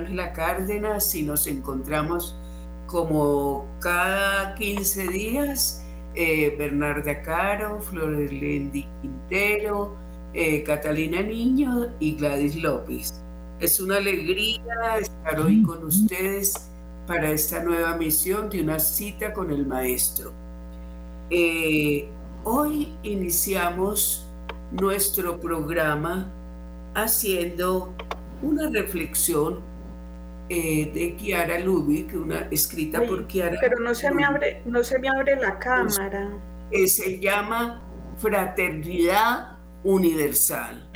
Ángela Cárdenas y nos encontramos como cada 15 días. Eh, Bernarda Caro, Lendi Quintero, eh, Catalina Niño y Gladys López. Es una alegría estar hoy con ustedes para esta nueva misión de una cita con el Maestro. hoy iniciamos nuestro programa haciendo una reflexión eh, de Kiara Lubick, una escrita por Kiara. Pero no se me abre, no se me abre la cámara. Eh, se llama Fraternidad Universal.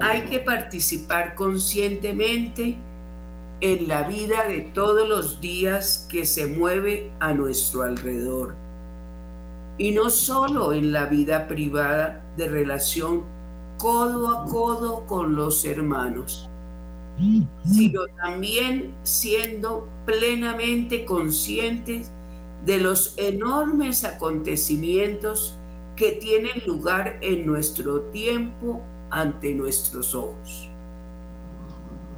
Hay que participar conscientemente en la vida de todos los días que se mueve a nuestro alrededor. Y no solo en la vida privada de relación codo a codo con los hermanos, sino también siendo plenamente conscientes de los enormes acontecimientos que tienen lugar en nuestro tiempo ante nuestros ojos.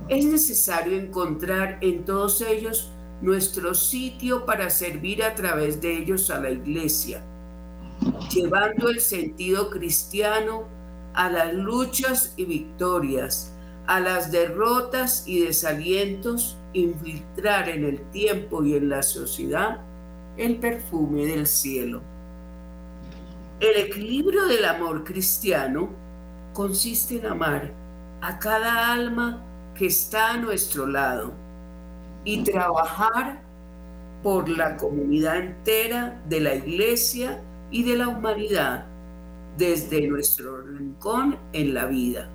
Es necesario encontrar en todos ellos nuestro sitio para servir a través de ellos a la iglesia, llevando el sentido cristiano a las luchas y victorias, a las derrotas y desalientos, infiltrar en el tiempo y en la sociedad el perfume del cielo. El equilibrio del amor cristiano consiste en amar a cada alma que está a nuestro lado y trabajar por la comunidad entera de la iglesia y de la humanidad desde nuestro rincón en la vida.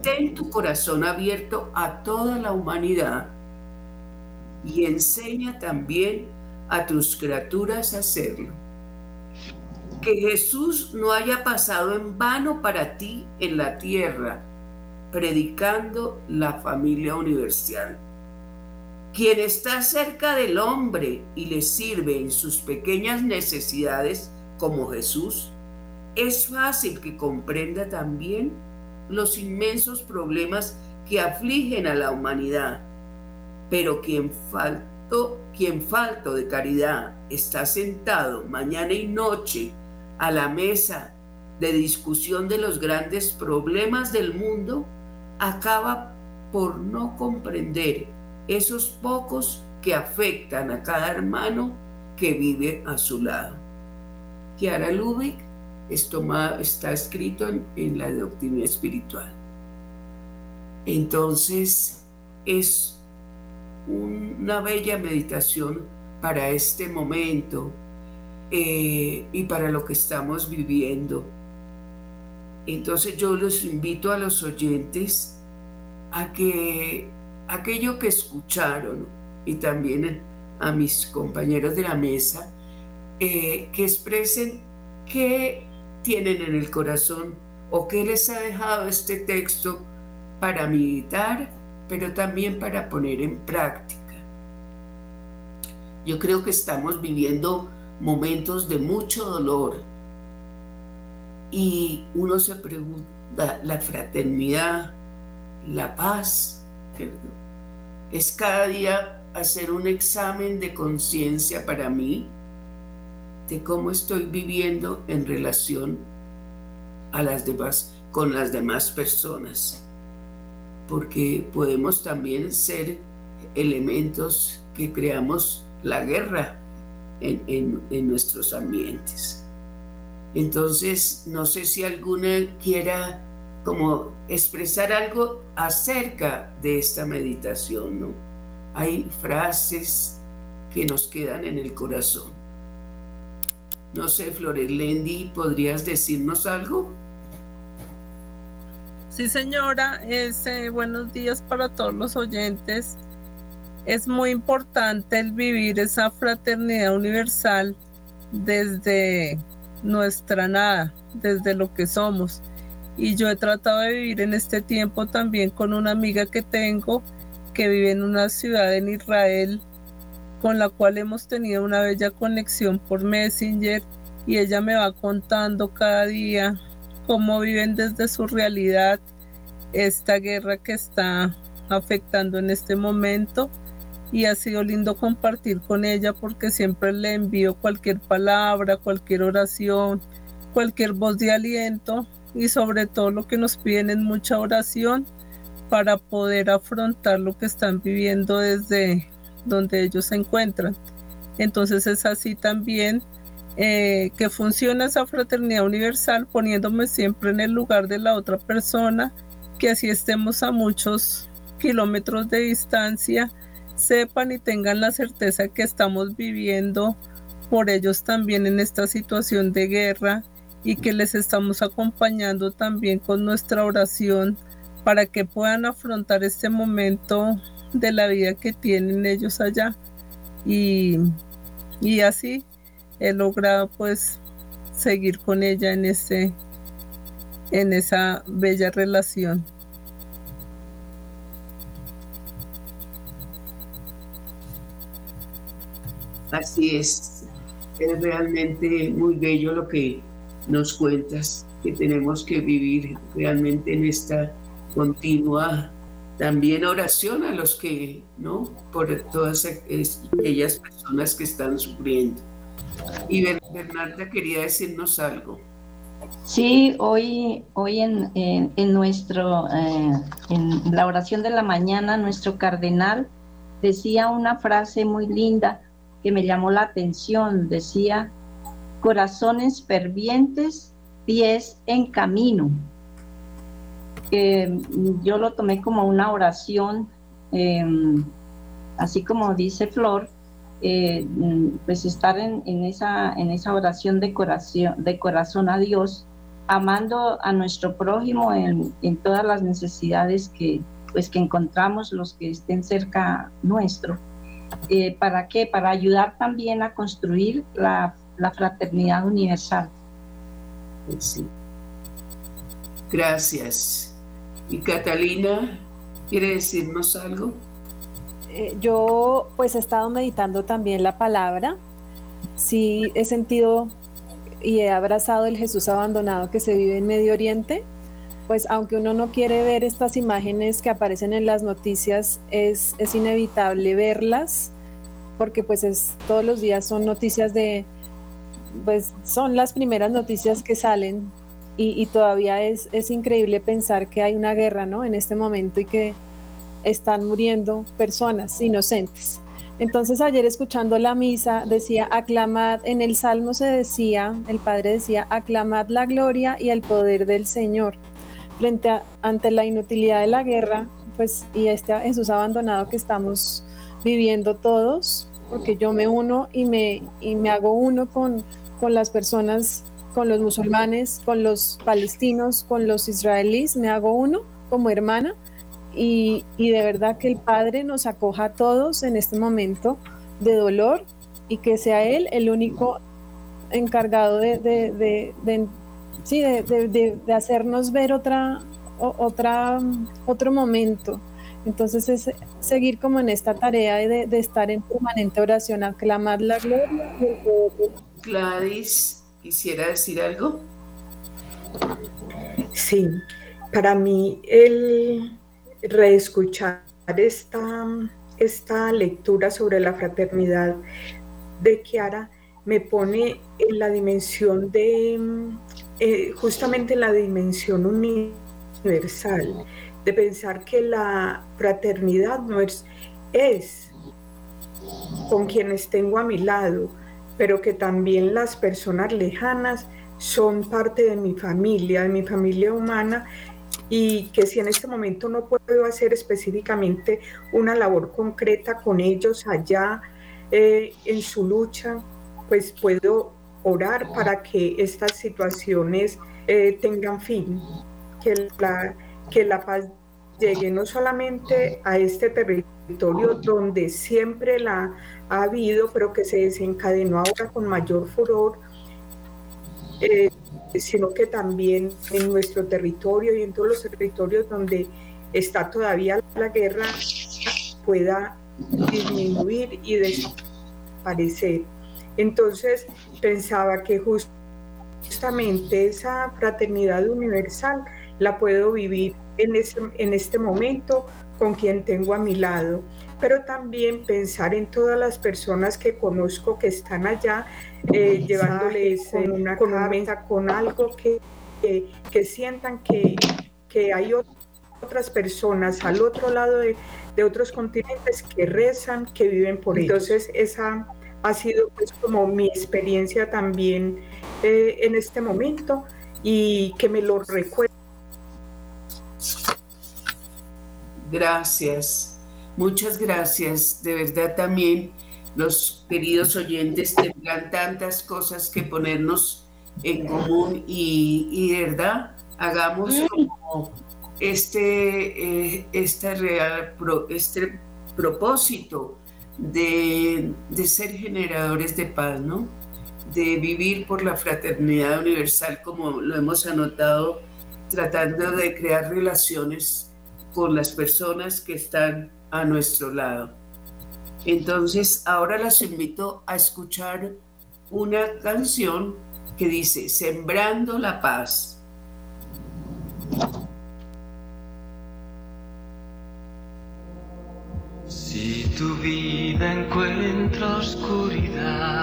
Ten tu corazón abierto a toda la humanidad y enseña también a tus criaturas a hacerlo. Que Jesús no haya pasado en vano para ti en la tierra, predicando la familia universal. Quien está cerca del hombre y le sirve en sus pequeñas necesidades como Jesús, es fácil que comprenda también los inmensos problemas que afligen a la humanidad. Pero quien falto, quien falto de caridad está sentado mañana y noche a la mesa de discusión de los grandes problemas del mundo, acaba por no comprender esos pocos que afectan a cada hermano que vive a su lado. Kiara Lubick está escrito en, la doctrina espiritual. Entonces, es una bella meditación para este momento eh, y para lo que estamos viviendo. Entonces yo los invito a los oyentes a que aquello que escucharon y también a mis compañeros de la mesa, eh, que expresen qué tienen en el corazón o qué les ha dejado este texto para meditar, pero también para poner en práctica. Yo creo que estamos viviendo momentos de mucho dolor. Y uno se pregunta, la fraternidad, la paz, es cada día hacer un examen de conciencia para mí de cómo estoy viviendo en relación a las demás, con las demás personas. Porque podemos también ser elementos que creamos la guerra en, en nuestros ambientes. Entonces, no sé si alguna quiera como expresar algo acerca de esta meditación, ¿no? Hay frases que nos quedan en el corazón. No sé, Flores Lendi, ¿podrías decirnos algo? Sí, señora. Eh, buenos días para todos los oyentes. Es muy importante el vivir esa fraternidad universal desde nuestra nada, desde lo que somos. Y yo he tratado de vivir en este tiempo también con una amiga que tengo que vive en una ciudad en Israel, con la cual hemos tenido una bella conexión por Messenger y ella me va contando cada día cómo viven desde su realidad esta guerra que está afectando en este momento. Y ha sido lindo compartir con ella porque siempre le envío cualquier palabra, cualquier oración, cualquier voz de aliento y sobre todo lo que nos piden es mucha oración para poder afrontar lo que están viviendo desde donde ellos se encuentran. Entonces es así también eh, que funciona esa fraternidad universal poniéndome siempre en el lugar de la otra persona, que así estemos a muchos kilómetros de distancia, sepan y tengan la certeza que estamos viviendo por ellos también en esta situación de guerra y que les estamos acompañando también con nuestra oración para que puedan afrontar este momento de la vida que tienen ellos allá. Y, y así he logrado pues seguir con ella en ese en esa bella relación. Así es, es realmente muy bello lo que nos cuentas, que tenemos que vivir realmente en esta continua también oración a los que, ¿no? Por todas aquellas personas que están sufriendo. Y Bernarda quería decirnos algo. Sí, hoy, hoy en, en, nuestro, eh, en la oración de la mañana, nuestro cardenal decía una frase muy linda que me llamó la atención. Decía, corazones fervientes, pies en camino. Yo lo tomé como una oración, em, así como dice Flor, eh, pues estar en, esa, en esa oración de corazón, de corazón a Dios, amando a nuestro prójimo en, todas las necesidades que, pues, que encontramos los que estén cerca nuestro. Eh, ¿Para qué? Para ayudar también a construir la, fraternidad universal. Sí. Gracias. ¿Y Catalina quiere decirnos algo? Eh, yo pues he estado meditando también la palabra. Sí he sentido y he abrazado el Jesús abandonado que se vive en Medio Oriente. Pues aunque uno no quiere ver estas imágenes que aparecen en las noticias, es, es inevitable verlas porque pues es, todos los días son noticias de, pues son las primeras noticias que salen y, todavía es, es increíble pensar que hay una guerra, ¿no? En este momento y que están muriendo personas inocentes. Entonces ayer escuchando la misa decía, aclamad, en el Salmo se decía, el Padre decía, aclamad la gloria y el poder del Señor. Frente a, ante la inutilidad de la guerra, pues, y este Jesús abandonado que estamos viviendo todos, porque yo me uno y me, y me hago uno con, con las personas, con los musulmanes, con los palestinos, con los israelíes, me hago uno como hermana y, de verdad que el Padre nos acoja a todos en este momento de dolor y que sea Él el único encargado de, de, de, hacernos ver otra, otra, otro momento. Entonces es seguir como en esta tarea de, estar en permanente oración, aclamar la gloria. Gladys, ¿quisiera decir algo? Sí, para mí el reescuchar esta, esta lectura sobre la fraternidad de Kiara me pone en la dimensión de, eh, justamente en la dimensión universal, de pensar que la fraternidad no es, es con quienes tengo a mi lado, pero que también las personas lejanas son parte de mi familia, de mi familia humana y que si en este momento no puedo hacer específicamente una labor concreta con ellos allá eh, en su lucha, pues puedo orar para que estas situaciones eh, tengan fin, que la, que la paz llegue no solamente a este territorio donde siempre la ha habido, pero que se desencadenó ahora con mayor furor, eh, sino que también en nuestro territorio y en todos los territorios donde está todavía la guerra pueda disminuir y desaparecer. Entonces pensaba que justamente esa fraternidad universal la puedo vivir en, en este momento con quien tengo a mi lado, pero también pensar en todas las personas que conozco que están allá, eh, llevándoles con una con, con algo que, que, sientan que, que, hay otras personas al otro lado de, de, otros continentes que rezan, que viven por ellos. Entonces, esa ha sido pues como mi experiencia también eh, en este momento y que me lo recuerdo. Gracias, muchas gracias. De verdad también los queridos oyentes tendrán tantas cosas que ponernos en común y, de verdad hagamos como este, eh, este, real, este propósito de, de, ser generadores de paz, ¿no? De vivir por la fraternidad universal, como lo hemos anotado, tratando de crear relaciones con las personas que están a nuestro lado. Entonces, ahora las invito a escuchar una canción que dice, Sembrando la paz. Si tu vida encuentra oscuridad,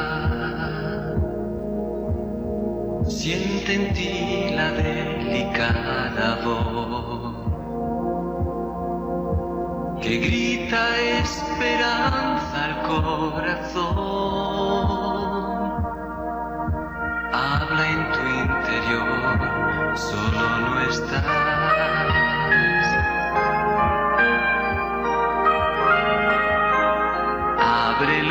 siente en ti la delicada voz que grita esperanza al corazón. Habla en tu interior, solo no estás. Abre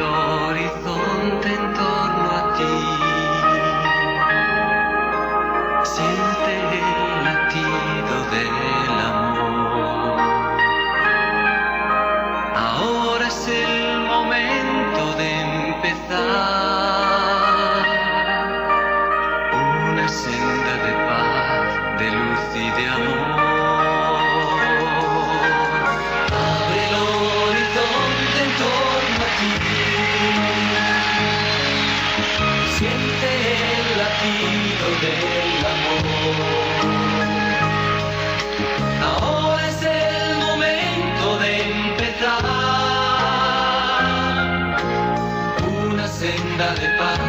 senda de paz,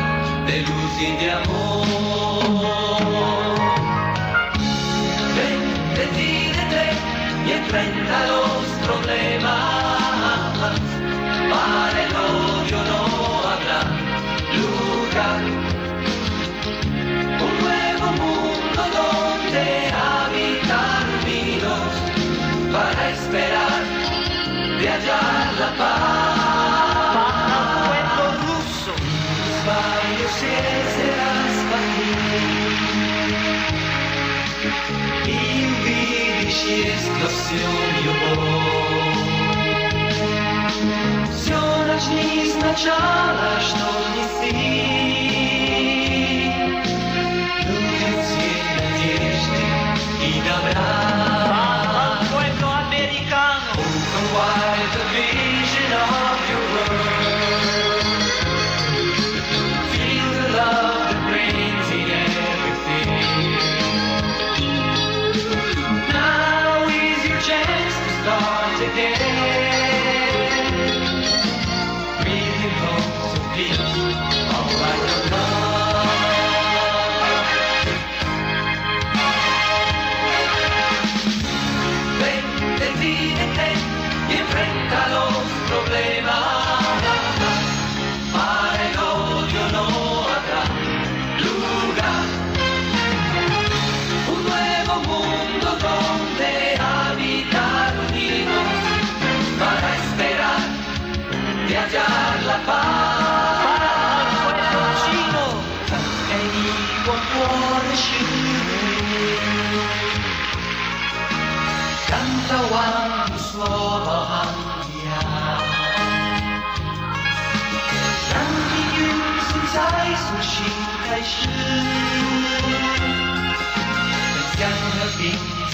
de luz y de amor. Ven, decídete y enfrenta los problemas. максимум его. Все начни сначала, что неси. Люди цвет надежды и добра.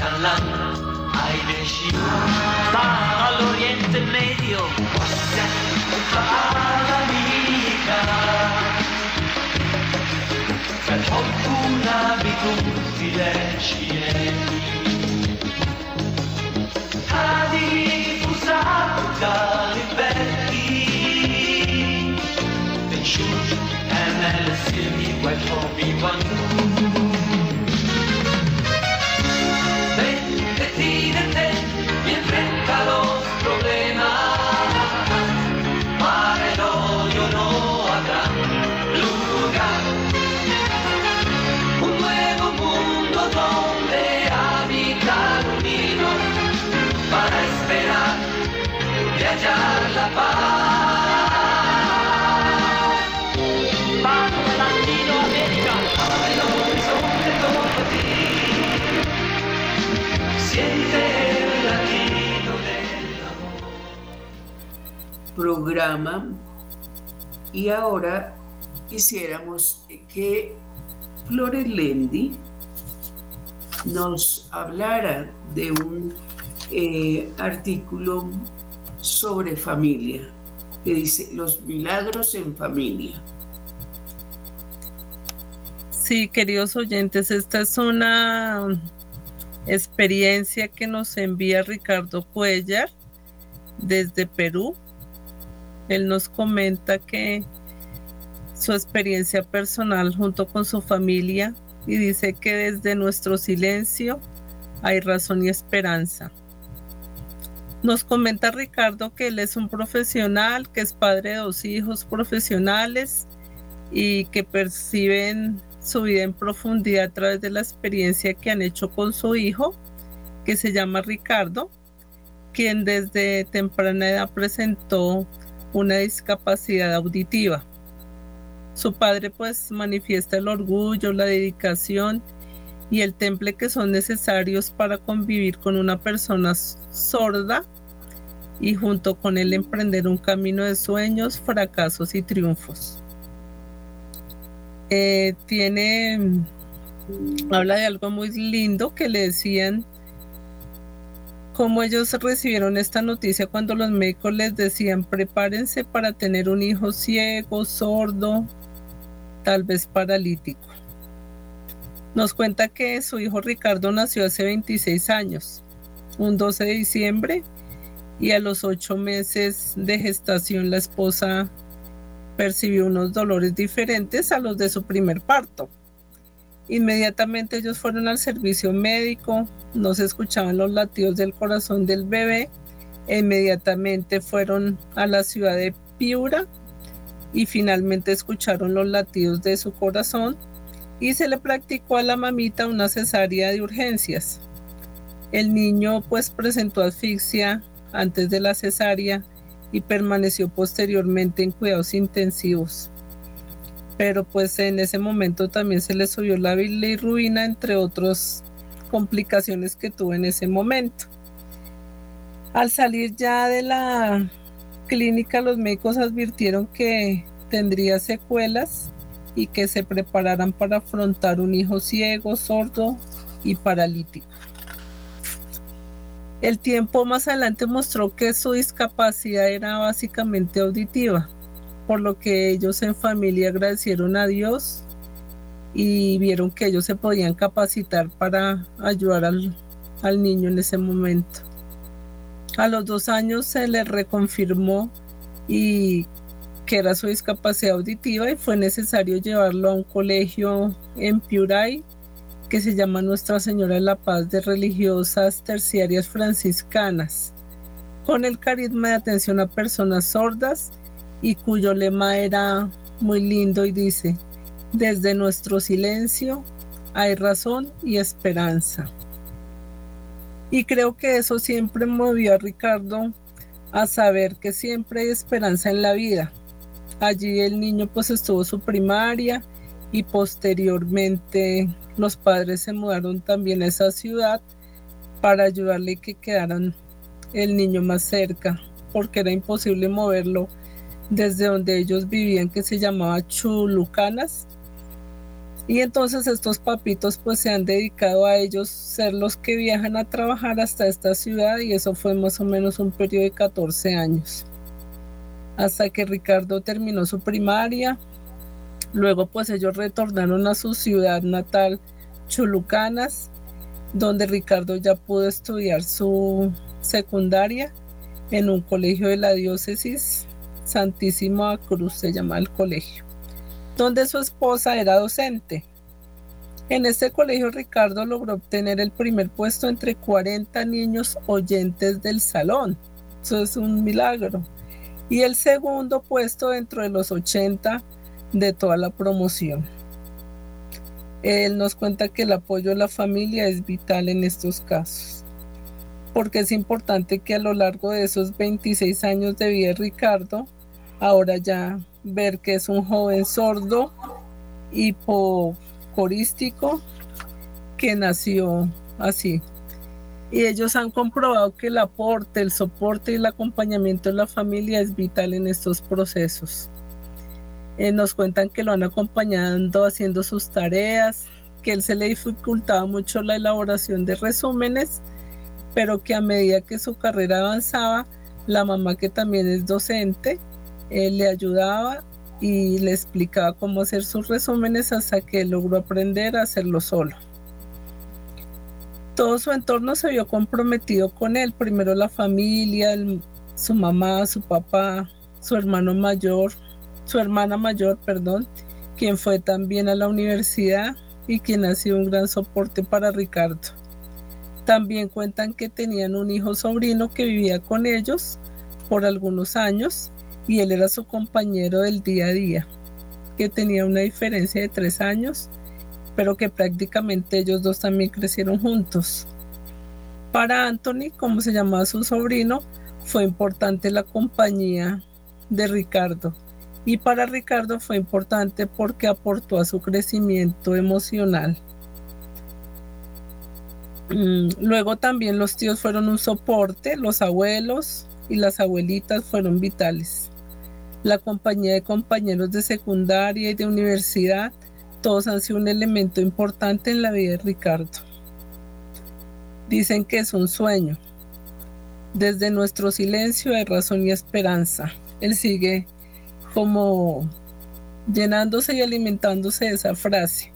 Inshallah hai deciso dall'Oriente Medio all'amica فالحب نابت في الأشياء هذه فسعتك لبدي بنشوف أمل السلم والحب والنور programa y ahora quisiéramos que Flores Lendi nos hablara de un eh, artículo sobre familia que dice los milagros en familia. Sí, queridos oyentes, esta es una experiencia que nos envía Ricardo Cuellar desde Perú. Él nos comenta que su experiencia personal junto con su familia y dice que desde nuestro silencio hay razón y esperanza. Nos comenta Ricardo que él es un profesional, que es padre de dos hijos profesionales y que perciben su vida en profundidad a través de la experiencia que han hecho con su hijo, que se llama Ricardo, quien desde temprana edad presentó una discapacidad auditiva. Su padre pues manifiesta el orgullo, la dedicación y el temple que son necesarios para convivir con una persona sorda y junto con él emprender un camino de sueños, fracasos y triunfos. Eh, tiene, habla de algo muy lindo que le decían cómo ellos recibieron esta noticia cuando los médicos les decían prepárense para tener un hijo ciego, sordo, tal vez paralítico. Nos cuenta que su hijo Ricardo nació hace 26 años, un 12 de diciembre, y a los ocho meses de gestación la esposa percibió unos dolores diferentes a los de su primer parto. Inmediatamente ellos fueron al servicio médico, no se escuchaban los latidos del corazón del bebé, e inmediatamente fueron a la ciudad de Piura y finalmente escucharon los latidos de su corazón y se le practicó a la mamita una cesárea de urgencias. El niño pues presentó asfixia antes de la cesárea y permaneció posteriormente en cuidados intensivos. Pero pues en ese momento también se le subió la bilirruina, entre otras complicaciones que tuvo en ese momento. Al salir ya de la clínica, los médicos advirtieron que tendría secuelas y que se prepararan para afrontar un hijo ciego, sordo y paralítico. El tiempo más adelante mostró que su discapacidad era básicamente auditiva, por lo que ellos en familia agradecieron a Dios y vieron que ellos se podían capacitar para ayudar al, al niño en ese momento. A los dos años se le reconfirmó y que era su discapacidad auditiva y fue necesario llevarlo a un colegio en Piuray que se llama Nuestra Señora de la Paz de Religiosas Terciarias Franciscanas, con el carisma de atención a personas sordas y cuyo lema era muy lindo y dice, desde nuestro silencio hay razón y esperanza. Y creo que eso siempre movió a Ricardo a saber que siempre hay esperanza en la vida. Allí el niño pues estuvo su primaria y posteriormente los padres se mudaron también a esa ciudad para ayudarle que quedaran el niño más cerca, porque era imposible moverlo desde donde ellos vivían, que se llamaba Chulucanas. Y entonces estos papitos pues se han dedicado a ellos ser los que viajan a trabajar hasta esta ciudad y eso fue más o menos un periodo de 14 años. Hasta que Ricardo terminó su primaria, luego pues ellos retornaron a su ciudad natal, Chulucanas, donde Ricardo ya pudo estudiar su secundaria en un colegio de la diócesis Santísima Cruz, se llama el colegio, donde su esposa era docente. En este colegio Ricardo logró obtener el primer puesto entre 40 niños oyentes del salón. Eso es un milagro. Y el segundo puesto dentro de los 80 de toda la promoción. Él nos cuenta que el apoyo de la familia es vital en estos casos, porque es importante que a lo largo de esos 26 años de vida de Ricardo, ahora ya ver que es un joven sordo, hipocorístico, que nació así. Y ellos han comprobado que el aporte, el soporte y el acompañamiento de la familia es vital en estos procesos. Eh, nos cuentan que lo han acompañado haciendo sus tareas, que él se le dificultaba mucho la elaboración de resúmenes, pero que a medida que su carrera avanzaba, la mamá que también es docente, él le ayudaba y le explicaba cómo hacer sus resúmenes hasta que logró aprender a hacerlo solo. Todo su entorno se vio comprometido con él, primero la familia, su mamá, su papá, su hermano mayor, su hermana mayor, perdón, quien fue también a la universidad y quien ha sido un gran soporte para Ricardo. También cuentan que tenían un hijo sobrino que vivía con ellos por algunos años y él era su compañero del día a día, que tenía una diferencia de tres años, pero que prácticamente ellos dos también crecieron juntos. Para Anthony, como se llamaba su sobrino, fue importante la compañía de Ricardo y para Ricardo fue importante porque aportó a su crecimiento emocional. Mm, luego también los tíos fueron un soporte, los abuelos y las abuelitas fueron vitales. La compañía de compañeros de secundaria y de universidad, todos han sido un elemento importante en la vida de Ricardo. Dicen que es un sueño. Desde nuestro silencio hay razón y esperanza. Él sigue como llenándose y alimentándose de esa frase.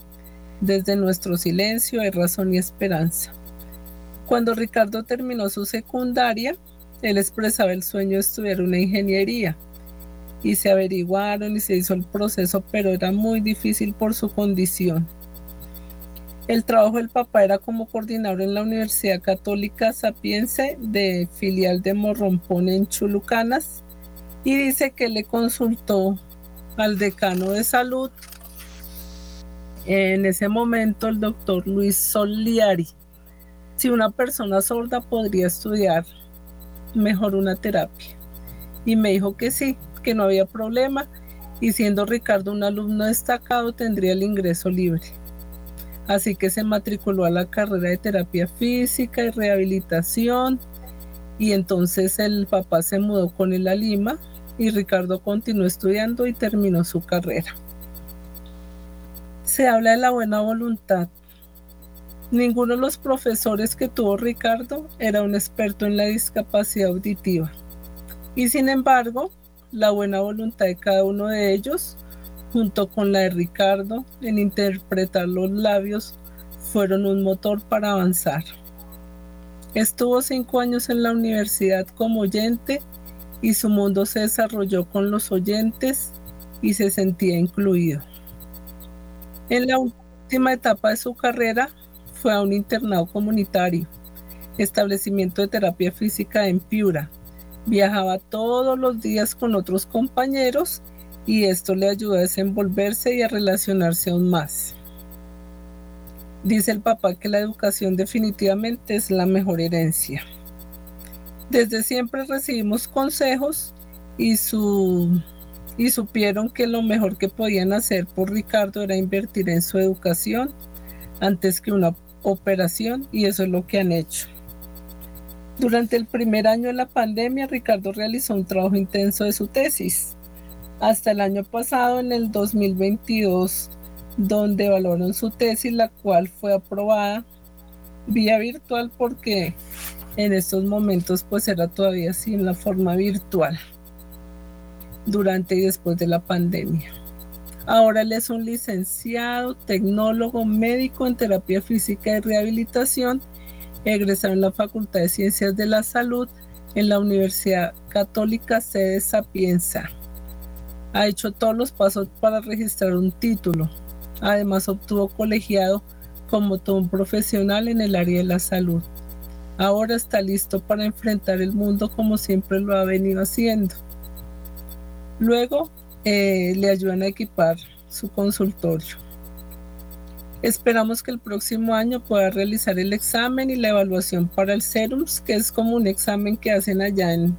Desde nuestro silencio hay razón y esperanza. Cuando Ricardo terminó su secundaria, él expresaba el sueño de estudiar una ingeniería y se averiguaron y se hizo el proceso, pero era muy difícil por su condición. El trabajo del papá era como coordinador en la Universidad Católica Sapiense de filial de Morrompón en Chulucanas y dice que le consultó al decano de salud, en ese momento el doctor Luis Soliari, si una persona sorda podría estudiar mejor una terapia. Y me dijo que sí, que no había problema y siendo Ricardo un alumno destacado tendría el ingreso libre. Así que se matriculó a la carrera de terapia física y rehabilitación y entonces el papá se mudó con él a Lima y Ricardo continuó estudiando y terminó su carrera. Se habla de la buena voluntad. Ninguno de los profesores que tuvo Ricardo era un experto en la discapacidad auditiva. Y sin embargo, la buena voluntad de cada uno de ellos, junto con la de Ricardo, en interpretar los labios, fueron un motor para avanzar. Estuvo cinco años en la universidad como oyente y su mundo se desarrolló con los oyentes y se sentía incluido. En la última etapa de su carrera fue a un internado comunitario, establecimiento de terapia física en Piura. Viajaba todos los días con otros compañeros y esto le ayudó a desenvolverse y a relacionarse aún más. Dice el papá que la educación definitivamente es la mejor herencia. Desde siempre recibimos consejos y, su, y supieron que lo mejor que podían hacer por Ricardo era invertir en su educación antes que una operación y eso es lo que han hecho. Durante el primer año de la pandemia, Ricardo realizó un trabajo intenso de su tesis. Hasta el año pasado, en el 2022, donde evaluaron su tesis, la cual fue aprobada vía virtual porque en estos momentos pues era todavía así en la forma virtual durante y después de la pandemia. Ahora él es un licenciado, tecnólogo, médico en terapia física y rehabilitación, egresado en la Facultad de Ciencias de la Salud en la Universidad Católica Sede Sapienza. Ha hecho todos los pasos para registrar un título. Además obtuvo colegiado como todo un profesional en el área de la salud. Ahora está listo para enfrentar el mundo como siempre lo ha venido haciendo. Luego eh, le ayudan a equipar su consultorio. Esperamos que el próximo año pueda realizar el examen y la evaluación para el SERUMS, que es como un examen que hacen allá en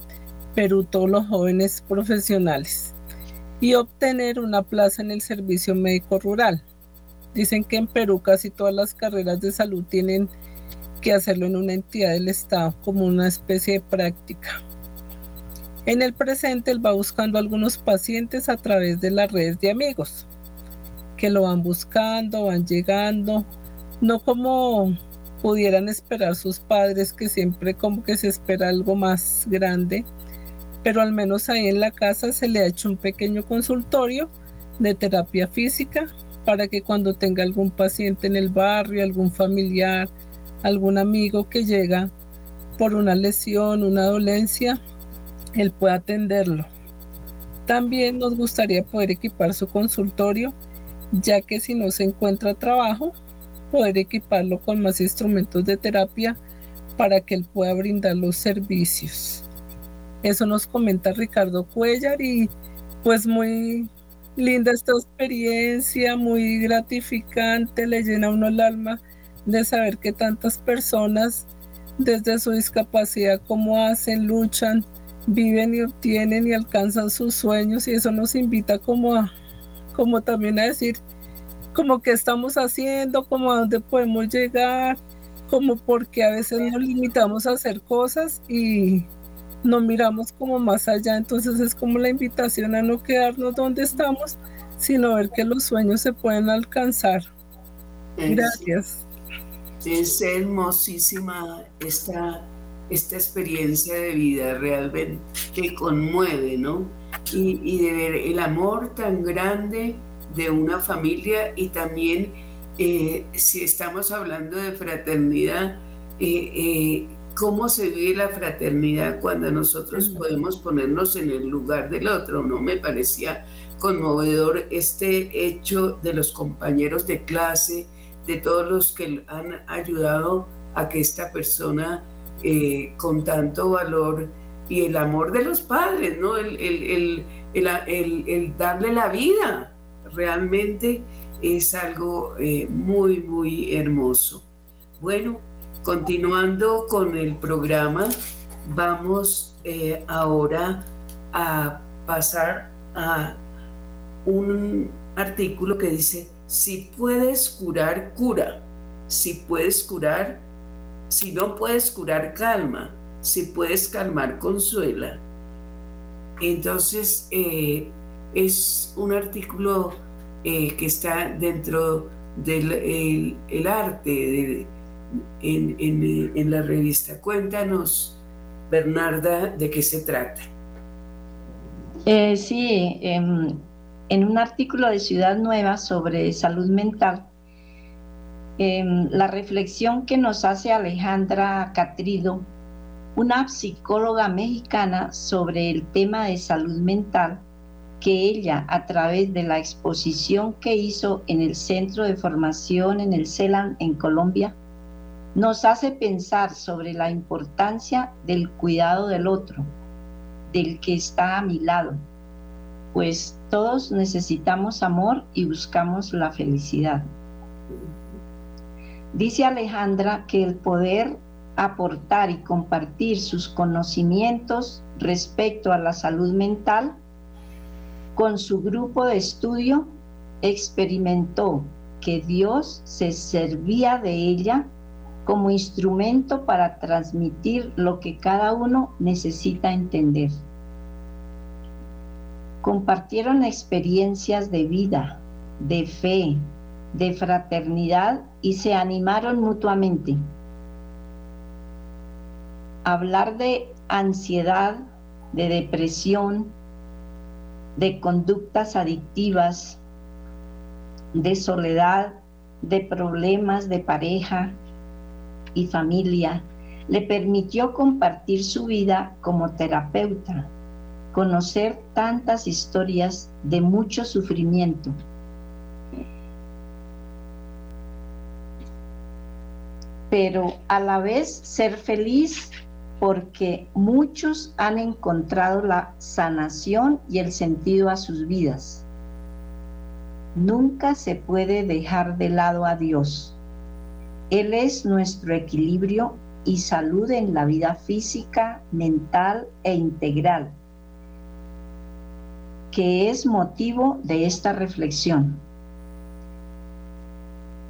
Perú todos los jóvenes profesionales, y obtener una plaza en el servicio médico rural. Dicen que en Perú casi todas las carreras de salud tienen que hacerlo en una entidad del Estado como una especie de práctica. En el presente él va buscando algunos pacientes a través de las redes de amigos, que lo van buscando, van llegando, no como pudieran esperar sus padres, que siempre como que se espera algo más grande, pero al menos ahí en la casa se le ha hecho un pequeño consultorio de terapia física para que cuando tenga algún paciente en el barrio, algún familiar, algún amigo que llega por una lesión, una dolencia, él pueda atenderlo. También nos gustaría poder equipar su consultorio, ya que si no se encuentra trabajo, poder equiparlo con más instrumentos de terapia para que él pueda brindar los servicios. Eso nos comenta Ricardo Cuellar y pues muy linda esta experiencia, muy gratificante, le llena uno el alma de saber que tantas personas desde su discapacidad, como hacen, luchan, viven y obtienen y alcanzan sus sueños y eso nos invita como a, como también a decir, como que estamos haciendo, como a dónde podemos llegar, como porque a veces nos limitamos a hacer cosas y no miramos como más allá, entonces es como la invitación a no quedarnos donde estamos, sino ver que los sueños se pueden alcanzar. Gracias. Es hermosísima esta, esta experiencia de vida, realmente que conmueve, ¿no? Y, y, de ver el amor tan grande de una familia y también, eh, si estamos hablando de fraternidad, eh, eh, cómo se vive la fraternidad cuando nosotros podemos ponernos en el lugar del otro, ¿no? Me parecía conmovedor este hecho de los compañeros de clase, de todos los que han ayudado a que esta persona eh, con tanto valor y el amor de los padres, ¿no? El, el, el, el darle la vida, realmente es algo eh, muy, muy hermoso. Bueno, Continuando con el programa, vamos eh, ahora a pasar a un artículo que dice, si puedes curar, cura. Si puedes curar, si no puedes curar, calma. Si puedes calmar, consuela. Entonces, eh, es un artículo eh, que está dentro del el, arte, de, en, la revista. Cuéntanos, Bernarda, de qué se trata. Eh, sí, em, en un artículo de Ciudad Nueva sobre salud mental, em, la reflexión que nos hace Alejandra Catrido, una psicóloga mexicana, sobre el tema de salud mental, que ella, a través de la exposición que hizo en el Centro de Formación en el CELAN en Colombia, nos hace pensar sobre la importancia del cuidado del otro, del que está a mi lado, pues todos necesitamos amor y buscamos la felicidad. Dice Alejandra que el poder aportar y compartir sus conocimientos respecto a la salud mental con su grupo de estudio experimentó que Dios se servía de ella como instrumento para transmitir lo que cada uno necesita entender. Compartieron experiencias de vida, de fe, de fraternidad y se animaron mutuamente. Hablar de ansiedad, de depresión, de conductas adictivas, de soledad, de problemas de pareja y familia, le permitió compartir su vida como terapeuta, conocer tantas historias de mucho sufrimiento. Pero a la vez ser feliz porque muchos han encontrado la sanación y el sentido a sus vidas. Nunca se puede dejar de lado a Dios. Él es nuestro equilibrio y salud en la vida física, mental e integral, que es motivo de esta reflexión.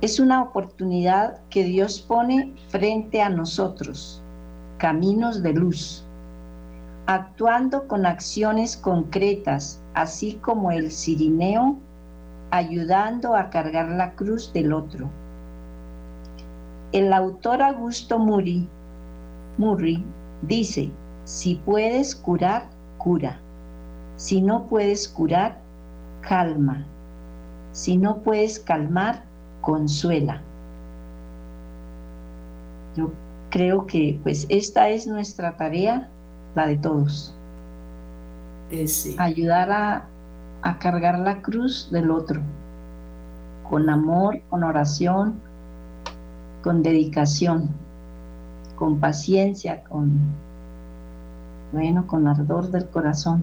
Es una oportunidad que Dios pone frente a nosotros caminos de luz, actuando con acciones concretas, así como el cirineo, ayudando a cargar la cruz del otro. El autor Augusto Murray dice, si puedes curar, cura. Si no puedes curar, calma. Si no puedes calmar, consuela. Creo que pues esta es nuestra tarea, la de todos. Eh, Ayudar a, a cargar la cruz del otro, con amor, con oración, con dedicación, con paciencia, con, bueno, con ardor del corazón.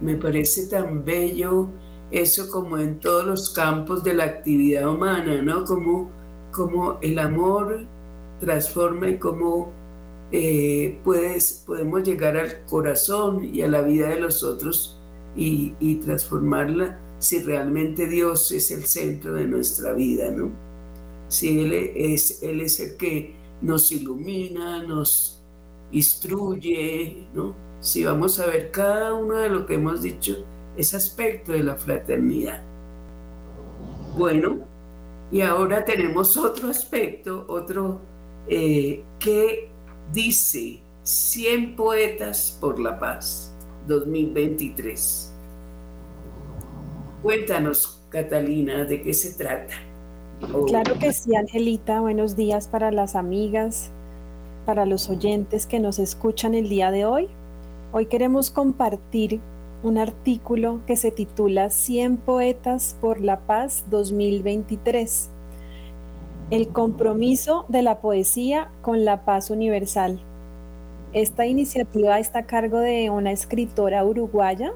me parece tan bello eso como en todos los campos de la actividad humana, ¿no? Como, como el amor transforma y cómo eh, puedes, podemos llegar al corazón y a la vida de los otros y, transformarla si realmente Dios es el centro de nuestra vida, ¿no? Si Él es, Él es el que nos ilumina, nos instruye, ¿no? Si vamos a ver cada uno de lo que hemos dicho, ese aspecto de la fraternidad. Bueno, y ahora tenemos otro aspecto, otro eh, que dice 100 poetas por la paz 2023. Cuéntanos, Catalina, de qué se trata. Claro que sí, Angelita. Buenos días para las amigas, para los oyentes que nos escuchan el día de hoy. Hoy queremos compartir un artículo que se titula 100 Poetas por la Paz 2023 el compromiso de la poesía con la paz universal. Esta iniciativa está a cargo de una escritora uruguaya,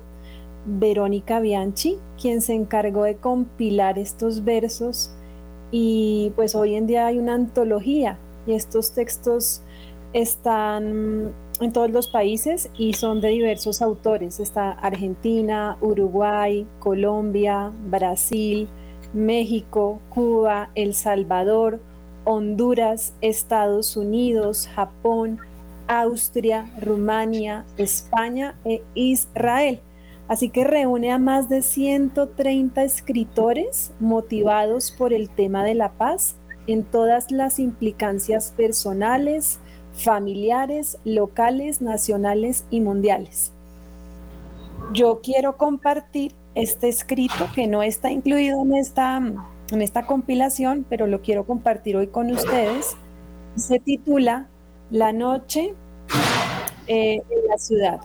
Verónica Bianchi, quien se encargó de compilar estos versos y pues hoy en día hay una antología y estos textos están en todos los países y son de diversos autores. Está Argentina, Uruguay, Colombia, Brasil, México, Cuba, El Salvador, Honduras, Estados Unidos, Japón, Austria, Rumania, España e Israel. Así que reúne a más de 130 escritores motivados por el tema de la paz en todas las implicancias personales, familiares, locales, nacionales y mundiales. Yo quiero compartir este escrito que no está incluido en esta, en esta compilación, pero lo quiero compartir hoy con ustedes. Se titula La noche eh, en la ciudad.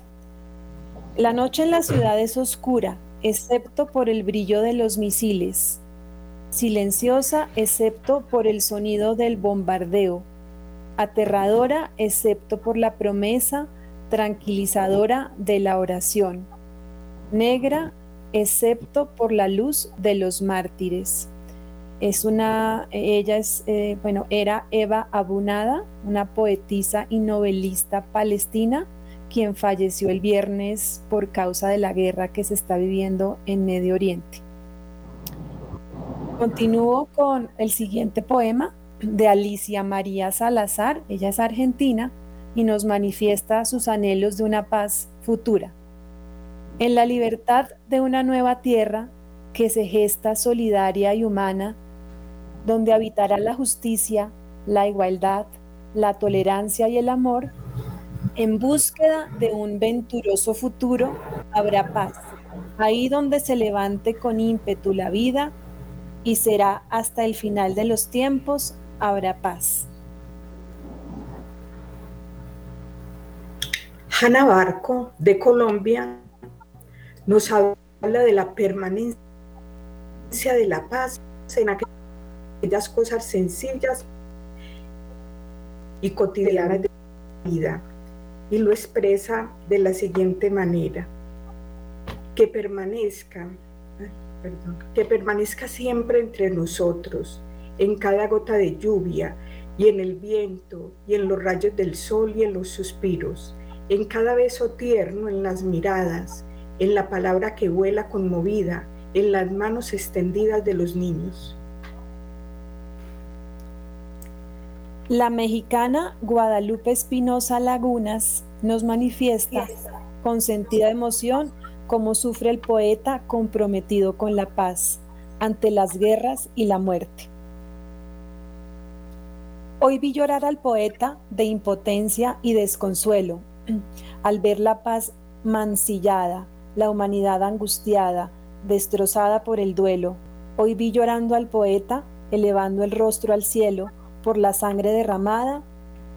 La noche en la ciudad es oscura, excepto por el brillo de los misiles, silenciosa, excepto por el sonido del bombardeo, aterradora, excepto por la promesa tranquilizadora de la oración, negra, excepto por la luz de los mártires. Es una, ella es, eh, bueno, era Eva Abunada, una poetisa y novelista palestina, quien falleció el viernes por causa de la guerra que se está viviendo en Medio Oriente. Continúo con el siguiente poema de Alicia María Salazar, ella es argentina, y nos manifiesta sus anhelos de una paz futura. En la libertad de una nueva tierra que se gesta solidaria y humana, donde habitará la justicia, la igualdad, la tolerancia y el amor, en búsqueda de un venturoso futuro habrá paz, ahí donde se levante con ímpetu la vida y será hasta el final de los tiempos habrá paz. Hanna Barco, de Colombia, nos habla de la permanencia de la paz en aquellas cosas sencillas y cotidianas de la vida y lo expresa de la siguiente manera, que permanezca, que permanezca siempre entre nosotros, en cada gota de lluvia y en el viento y en los rayos del sol y en los suspiros, en cada beso tierno, en las miradas, en la palabra que vuela conmovida, en las manos extendidas de los niños. La mexicana Guadalupe Espinosa Lagunas nos manifiesta con sentida emoción cómo sufre el poeta comprometido con la paz ante las guerras y la muerte. Hoy vi llorar al poeta de impotencia y desconsuelo al ver la paz mancillada, la humanidad angustiada, destrozada por el duelo. Hoy vi llorando al poeta, elevando el rostro al cielo, por la sangre derramada,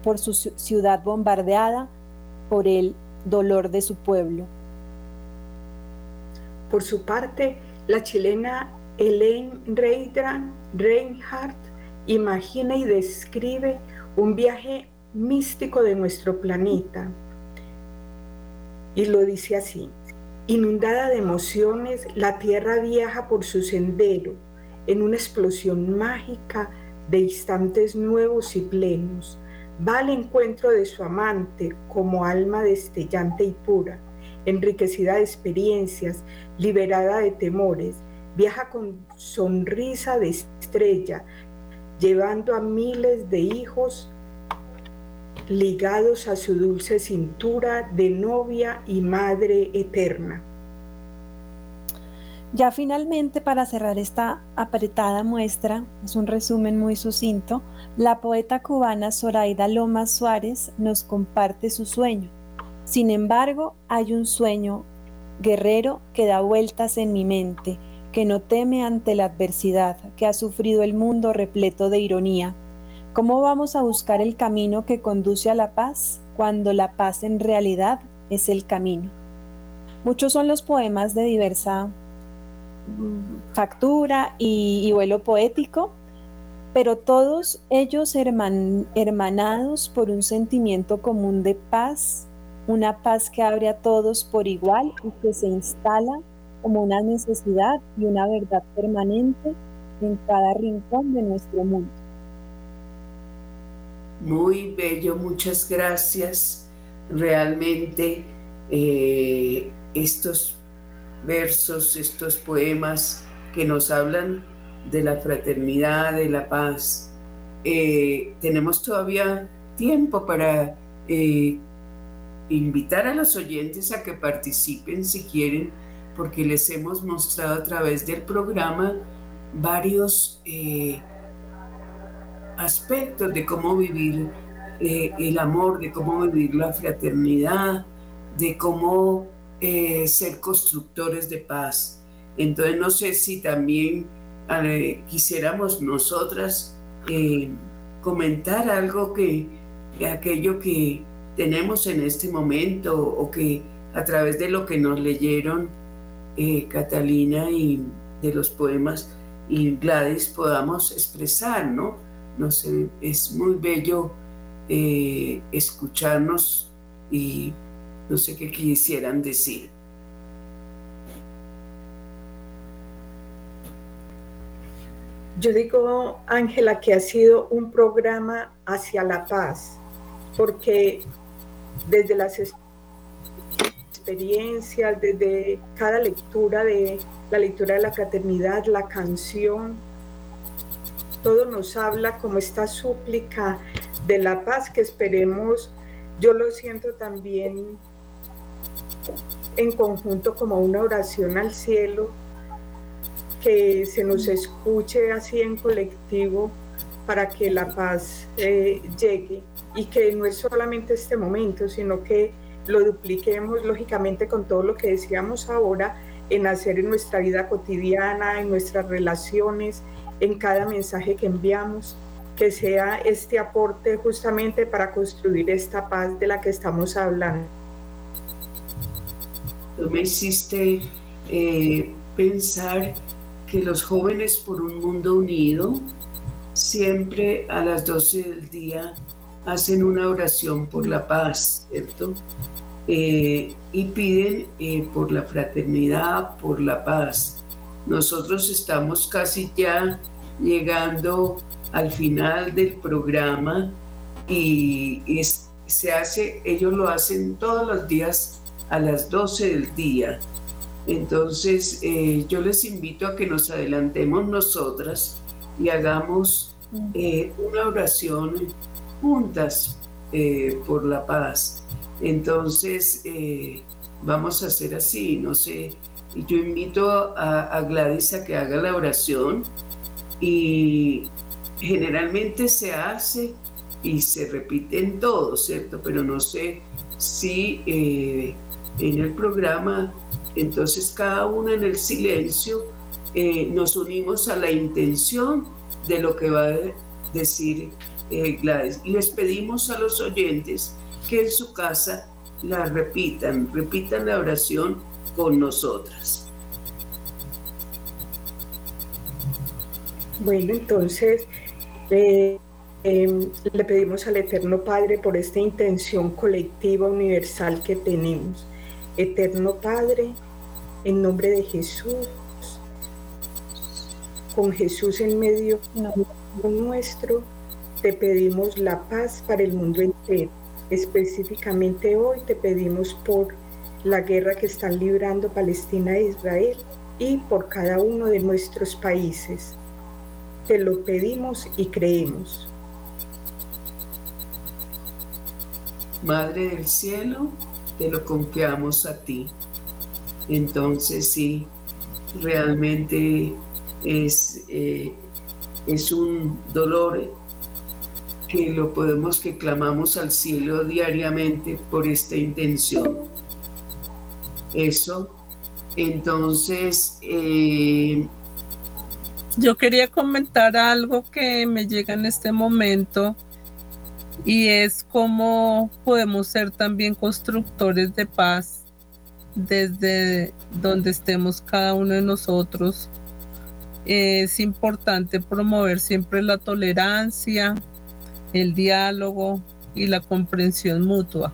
por su ciudad bombardeada, por el dolor de su pueblo. Por su parte, la chilena Elaine Reidran Reinhardt imagina y describe un viaje místico de nuestro planeta. Y lo dice así, inundada de emociones, la Tierra viaja por su sendero en una explosión mágica de instantes nuevos y plenos. Va al encuentro de su amante como alma destellante y pura, enriquecida de experiencias, liberada de temores. Viaja con sonrisa de estrella, llevando a miles de hijos ligados a su dulce cintura de novia y madre eterna. Ya finalmente, para cerrar esta apretada muestra, es un resumen muy sucinto, la poeta cubana Zoraida Lomas Suárez nos comparte su sueño. Sin embargo, hay un sueño guerrero que da vueltas en mi mente, que no teme ante la adversidad, que ha sufrido el mundo repleto de ironía. ¿Cómo vamos a buscar el camino que conduce a la paz cuando la paz en realidad es el camino? Muchos son los poemas de diversa factura y, vuelo poético, pero todos ellos hermanados por un sentimiento común de paz, una paz que abre a todos por igual y que se instala como una necesidad y una verdad permanente en cada rincón de nuestro mundo. Muy bello, muchas gracias. Realmente eh, estos versos, estos poemas que nos hablan de la fraternidad, de la paz. Eh, tenemos todavía tiempo para eh, invitar a los oyentes a que participen si quieren, porque les hemos mostrado a través del programa varios aspectos de cómo vivir el amor, de cómo vivir la fraternidad, de cómo eh, ser constructores de paz. Entonces no sé si también eh, quisiéramos nosotras eh, comentar algo que, aquello que tenemos en este momento o que a través de lo que nos leyeron Catalina y de los poemas y Gladys podamos expresar, ¿no? No sé, es muy bello escucharnos y no sé qué quisieran decir. Yo digo, Ángela, que ha sido un programa hacia la paz, porque desde las experiencias, desde cada lectura de la lectura de la fraternidad, la canción, todo nos habla como esta súplica de la paz que esperemos, yo lo siento también en conjunto como una oración al cielo, que se nos escuche así en colectivo para que la paz eh, llegue y que no es solamente este momento, sino que lo dupliquemos lógicamente con todo lo que decíamos ahora en hacer en nuestra vida cotidiana, en nuestras relaciones, en cada mensaje que enviamos, que sea este aporte justamente para construir esta paz de la que estamos hablando. Tú me hiciste eh, pensar que los jóvenes por un mundo unido siempre a las 12 del día hacen una oración por la paz, ¿cierto? Eh, y piden eh, por la fraternidad, por la paz. Nosotros estamos casi ya llegando al final del programa y, se hace, ellos lo hacen todos los días a las 12 del día. Entonces eh, yo les invito a que nos adelantemos nosotras y hagamos una oración juntas por la paz. Entonces, eh, vamos a hacer así, no sé. Yo invito a, Gladys a que haga la oración y generalmente se hace y se repite en todo, ¿cierto? Pero no sé si eh, en el programa, entonces cada uno en el silencio eh, nos unimos a la intención de lo que va a decir Gladys. Y les pedimos a los oyentes que en su casa la repitan, repitan la oración con nosotras. Bueno, entonces eh, em, le pedimos al Eterno Padre por esta intención colectiva universal que tenemos. Eterno Padre, en nombre de Jesús, con Jesús en medio nuestro, te pedimos la paz para el mundo entero Específicamente hoy te pedimos por la guerra que están librando Palestina e Israel y por cada uno de nuestros países. Te lo pedimos y creemos. Madre del cielo, te lo confiamos a ti. Entonces sí, realmente es, eh, es un dolor que lo podemos, que clamamos al cielo diariamente por esta intención. Eso. Entonces, eh, yo quería comentar algo que me llega en este momento y es cómo podemos ser también constructores de paz desde donde estemos cada uno de nosotros. Es importante promover siempre la tolerancia, el diálogo y la comprensión mutua.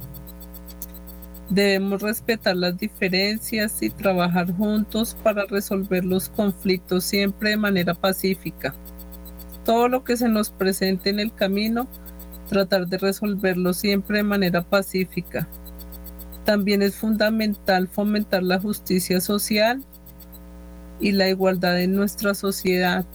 Debemos respetar las diferencias y trabajar juntos para resolver los conflictos siempre de manera pacífica. Todo lo que se nos presente en el camino, tratar de resolverlo siempre de manera pacífica. También es fundamental fomentar la justicia social y la igualdad en nuestra sociedad.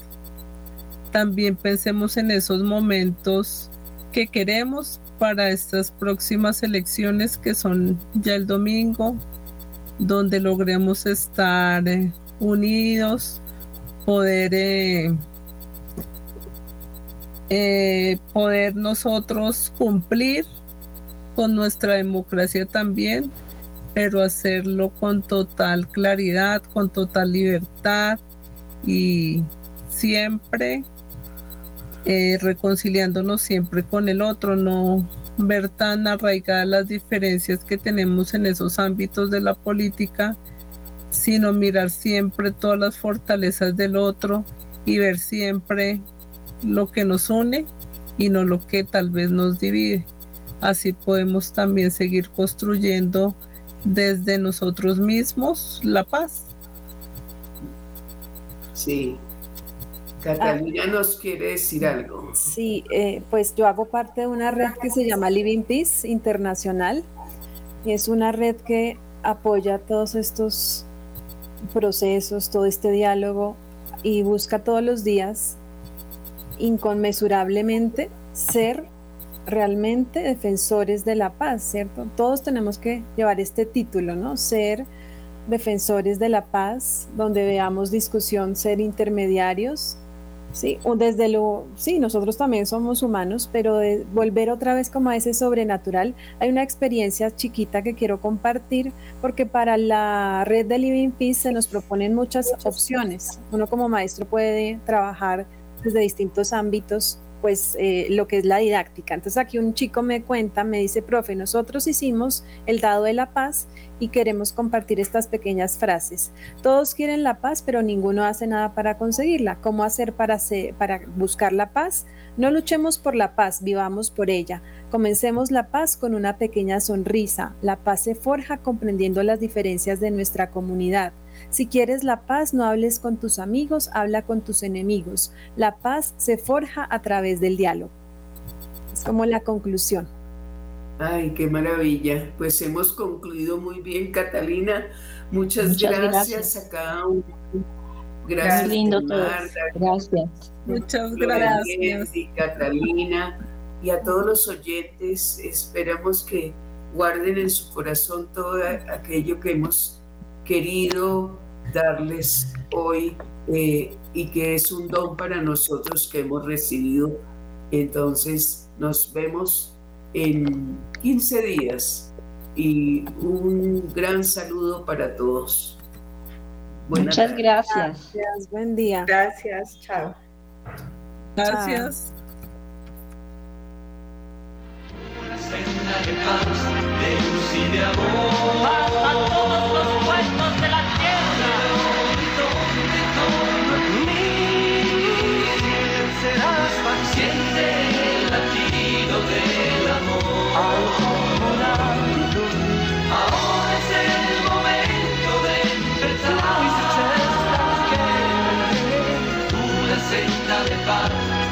También pensemos en esos momentos que queremos para estas próximas elecciones que son ya el domingo, donde logremos estar eh, unidos, poder, eh, eh, poder nosotros cumplir con nuestra democracia también, pero hacerlo con total claridad, con total libertad y siempre eh, reconciliándonos siempre con el otro, no ver tan arraigadas las diferencias que tenemos en esos ámbitos de la política, sino mirar siempre todas las fortalezas del otro y ver siempre lo que nos une y no lo que tal vez nos divide. Así podemos también seguir construyendo desde nosotros mismos la paz. Sí, Catalina nos quiere decir algo. Sí, eh, pues yo hago parte de una red que se llama Living Peace Internacional. Es una red que apoya todos estos procesos, todo este diálogo y busca todos los días inconmensurablemente ser realmente defensores de la paz, ¿cierto? Todos tenemos que llevar este título, ¿no? Ser defensores de la paz, donde veamos discusión, ser intermediarios, Sí, desde lo, sí, nosotros también somos humanos, pero de volver otra vez como a ese sobrenatural, hay una experiencia chiquita que quiero compartir, porque para la red de Living Peace se nos proponen muchas opciones. Uno como maestro puede trabajar desde distintos ámbitos pues eh, lo que es la didáctica. Entonces aquí un chico me cuenta, me dice, profe, nosotros hicimos el dado de la paz y queremos compartir estas pequeñas frases. Todos quieren la paz, pero ninguno hace nada para conseguirla. ¿Cómo hacer para, para buscar la paz? No luchemos por la paz, vivamos por ella. Comencemos la paz con una pequeña sonrisa. La paz se forja comprendiendo las diferencias de nuestra comunidad. Si quieres la paz, no hables con tus amigos, habla con tus enemigos. La paz se forja a través del diálogo. Es como la conclusión. Ay, qué maravilla. Pues hemos concluido muy bien, Catalina. Muchas, gracias, a cada uno. Gracias, lindo todo. Gracias. Muchas gracias. Y Catalina y a todos los oyentes. Esperamos que guarden en su corazón todo aquello que hemos querido darles hoy eh, y que es un don para nosotros que hemos recibido. Entonces nos vemos en 15 días y un gran saludo para todos. Muchas gracias. gracias. Buen día. Gracias. Chao. Gracias.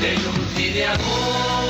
de luz y de amor.